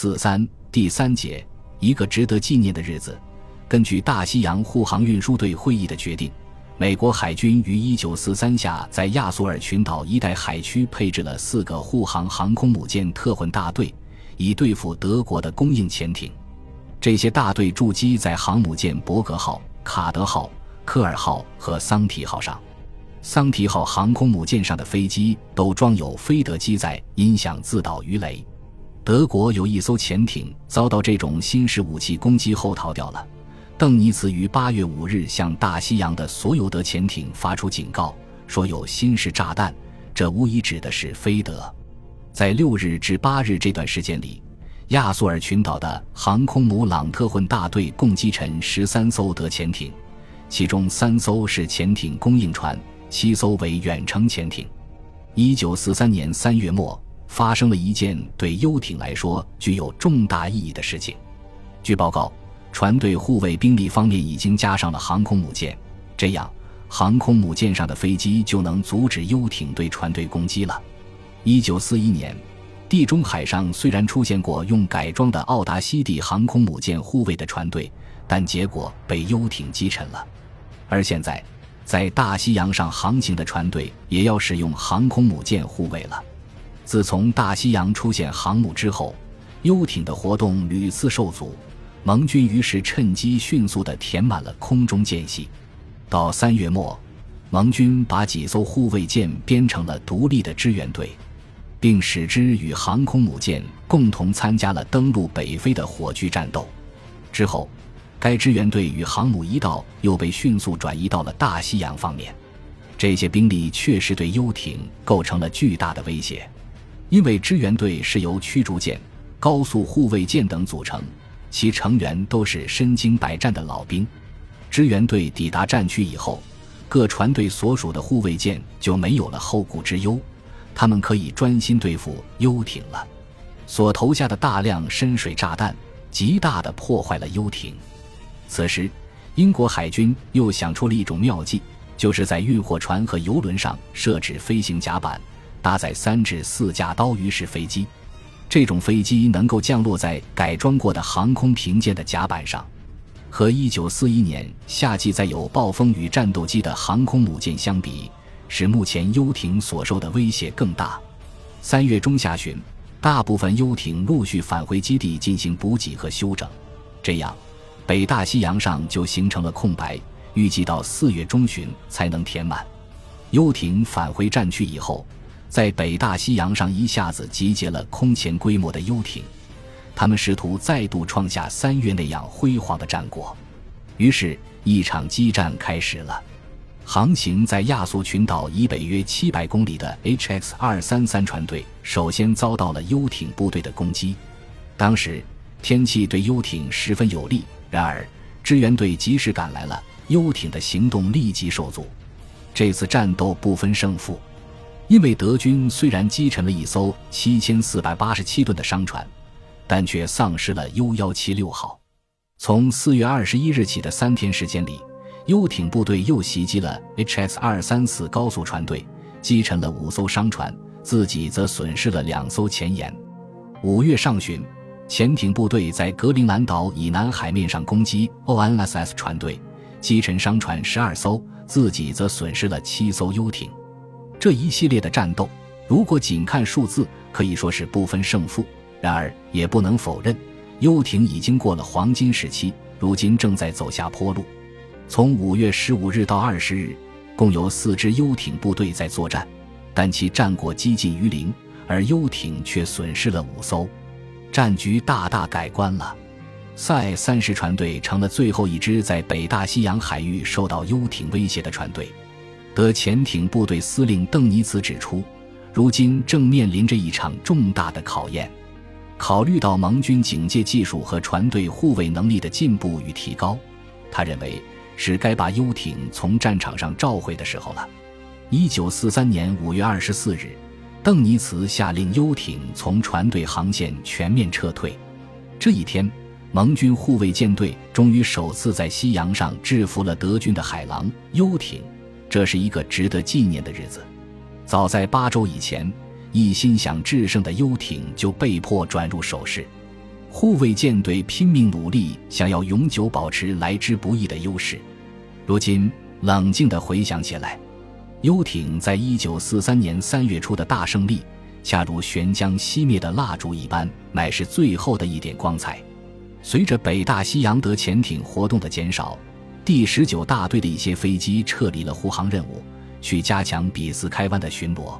四三第三节，一个值得纪念的日子。根据大西洋护航运输队会议的决定，美国海军于一九四三下在亚速尔群岛一带海区配置了四个护航航空母舰特混大队，以对付德国的供应潜艇。这些大队驻基在航母舰伯格号、卡德号、科尔号和桑提号上。桑提号航空母舰上的飞机都装有飞德机载音响自导鱼雷。德国有一艘潜艇遭到这种新式武器攻击后逃掉了。邓尼茨于八月五日向大西洋的所有德潜艇发出警告，说有新式炸弹，这无疑指的是飞德。在六日至八日这段时间里，亚速尔群岛的航空母朗特混大队共击沉十三艘德潜艇，其中三艘是潜艇供应船。七艘为远程潜艇。一九四三年三月末，发生了一件对游艇来说具有重大意义的事情。据报告，船队护卫兵力方面已经加上了航空母舰，这样航空母舰上的飞机就能阻止游艇对船队攻击了。一九四一年，地中海上虽然出现过用改装的奥达西蒂航空母舰护卫的船队，但结果被游艇击沉了。而现在。在大西洋上航行的船队也要使用航空母舰护卫了。自从大西洋出现航母之后，游艇的活动屡次受阻，盟军于是趁机迅速地填满了空中间隙。到三月末，盟军把几艘护卫舰编成了独立的支援队，并使之与航空母舰共同参加了登陆北非的火炬战斗。之后。该支援队与航母一道，又被迅速转移到了大西洋方面。这些兵力确实对游艇构成了巨大的威胁，因为支援队是由驱逐舰、高速护卫舰等组成，其成员都是身经百战的老兵。支援队抵达战区以后，各船队所属的护卫舰就没有了后顾之忧，他们可以专心对付游艇了。所投下的大量深水炸弹，极大地破坏了游艇。此时，英国海军又想出了一种妙计，就是在运货船和游轮上设置飞行甲板，搭载三至四架刀鱼式飞机。这种飞机能够降落在改装过的航空平舰的甲板上。和1941年夏季载有暴风雨战斗机的航空母舰相比，使目前游艇所受的威胁更大。三月中下旬，大部分游艇陆续返回基地进行补给和休整，这样。北大西洋上就形成了空白，预计到四月中旬才能填满。游艇返回战区以后，在北大西洋上一下子集结了空前规模的游艇，他们试图再度创下三月那样辉煌的战果。于是，一场激战开始了。航行在亚速群岛以北约七百公里的 HX 二三三船队首先遭到了游艇部队的攻击。当时天气对游艇十分有利。然而，支援队及时赶来了，游艇的行动立即受阻。这次战斗不分胜负，因为德军虽然击沉了一艘七千四百八十七吨的商船，但却丧失了 U 幺七六号。从四月二十一日起的三天时间里，游艇部队又袭击了 HS 二三四高速船队，击沉了五艘商船，自己则损失了两艘前沿。五月上旬。潜艇部队在格陵兰岛以南海面上攻击 ONSS 船队，击沉商船十二艘，自己则损失了七艘游艇。这一系列的战斗，如果仅看数字，可以说是不分胜负。然而，也不能否认，游艇已经过了黄金时期，如今正在走下坡路。从五月十五日到二十日，共有四支游艇部队在作战，但其战果几近于零，而游艇却损失了五艘。战局大大改观了，塞三十船队成了最后一支在北大西洋海域受到游艇威胁的船队。德潜艇部队司令邓尼茨指出，如今正面临着一场重大的考验。考虑到盟军警戒技术和船队护卫能力的进步与提高，他认为是该把游艇从战场上召回的时候了。一九四三年五月二十四日。邓尼茨下令游艇从船队航线全面撤退。这一天，盟军护卫舰队终于首次在西洋上制服了德军的海狼游艇，这是一个值得纪念的日子。早在八周以前，一心想制胜的游艇就被迫转入守势。护卫舰队拼命努力，想要永久保持来之不易的优势。如今冷静地回想起来，游艇在一九四三年三月初的大胜利，恰如悬将熄灭的蜡烛一般，乃是最后的一点光彩。随着北大西洋德潜艇活动的减少，第十九大队的一些飞机撤离了护航任务，去加强比斯开湾的巡逻。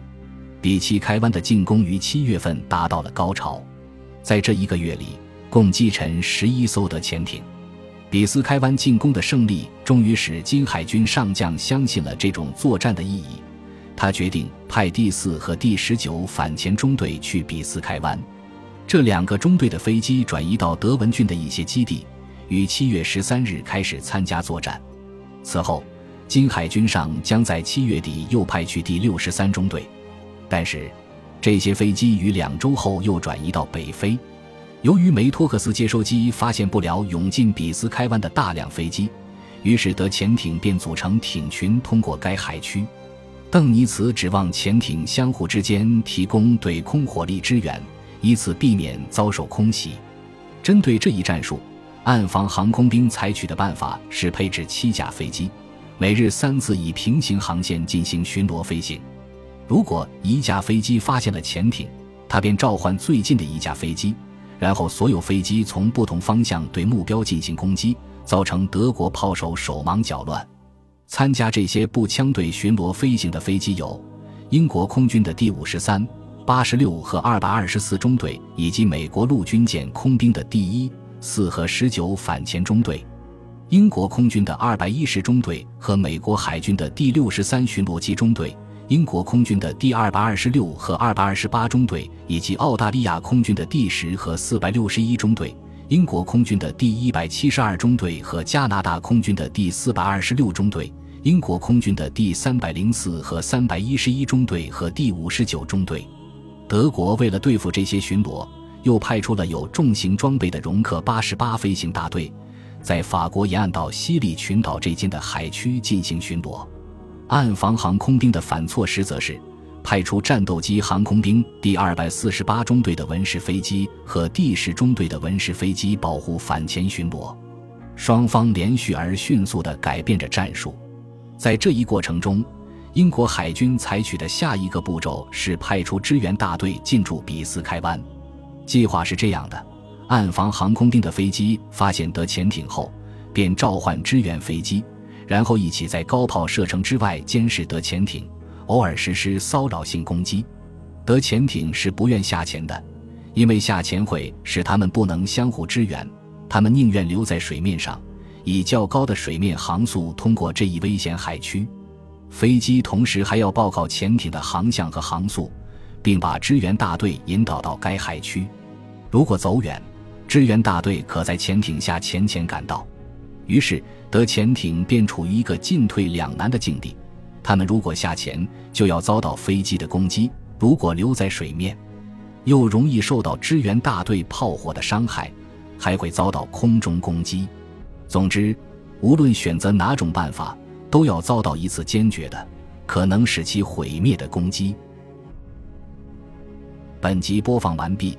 比奇开湾的进攻于七月份达到了高潮，在这一个月里，共击沉十一艘的潜艇。比斯开湾进攻的胜利，终于使金海军上将相信了这种作战的意义。他决定派第四和第十九反潜中队去比斯开湾。这两个中队的飞机转移到德文郡的一些基地，于七月十三日开始参加作战。此后，金海军上将在七月底又派去第六十三中队。但是，这些飞机于两周后又转移到北非。由于梅托克斯接收机发现不了涌进比斯开湾的大量飞机，于是德潜艇便组成艇群通过该海区。邓尼茨指望潜艇相互之间提供对空火力支援，以此避免遭受空袭。针对这一战术，暗防航空兵采取的办法是配置七架飞机，每日三次以平行航线进行巡逻飞行。如果一架飞机发现了潜艇，他便召唤最近的一架飞机，然后所有飞机从不同方向对目标进行攻击，造成德国炮手手忙脚乱。参加这些步枪队巡逻飞行的飞机有英国空军的第五十三、八十六和二百二十四中队，以及美国陆军舰空兵的第一、四和十九反潜中队，英国空军的二百一十中队和美国海军的第六十三巡逻机中队。英国空军的第二百二十六和二百二十八中队，以及澳大利亚空军的第十和四百六十一中队；英国空军的第一百七十二中队和加拿大空军的第四百二十六中队；英国空军的第三百零四和三百一十一中队和第五十九中队。德国为了对付这些巡逻，又派出了有重型装备的容克八十八飞行大队，在法国沿岸到西里群岛这间的海区进行巡逻。岸防航空兵的反措施则是派出战斗机航空兵第二百四十八中队的文式飞机和第十中队的文式飞机保护反潜巡逻。双方连续而迅速地改变着战术。在这一过程中，英国海军采取的下一个步骤是派出支援大队进驻比斯开湾。计划是这样的：岸防航空兵的飞机发现德潜艇后，便召唤支援飞机。然后一起在高炮射程之外监视德潜艇，偶尔实施骚扰性攻击。德潜艇是不愿下潜的，因为下潜会使他们不能相互支援，他们宁愿留在水面上，以较高的水面航速通过这一危险海区。飞机同时还要报告潜艇的航向和航速，并把支援大队引导到该海区。如果走远，支援大队可在潜艇下潜潜赶到。于是，德潜艇便处于一个进退两难的境地。他们如果下潜，就要遭到飞机的攻击；如果留在水面，又容易受到支援大队炮火的伤害，还会遭到空中攻击。总之，无论选择哪种办法，都要遭到一次坚决的、可能使其毁灭的攻击。本集播放完毕，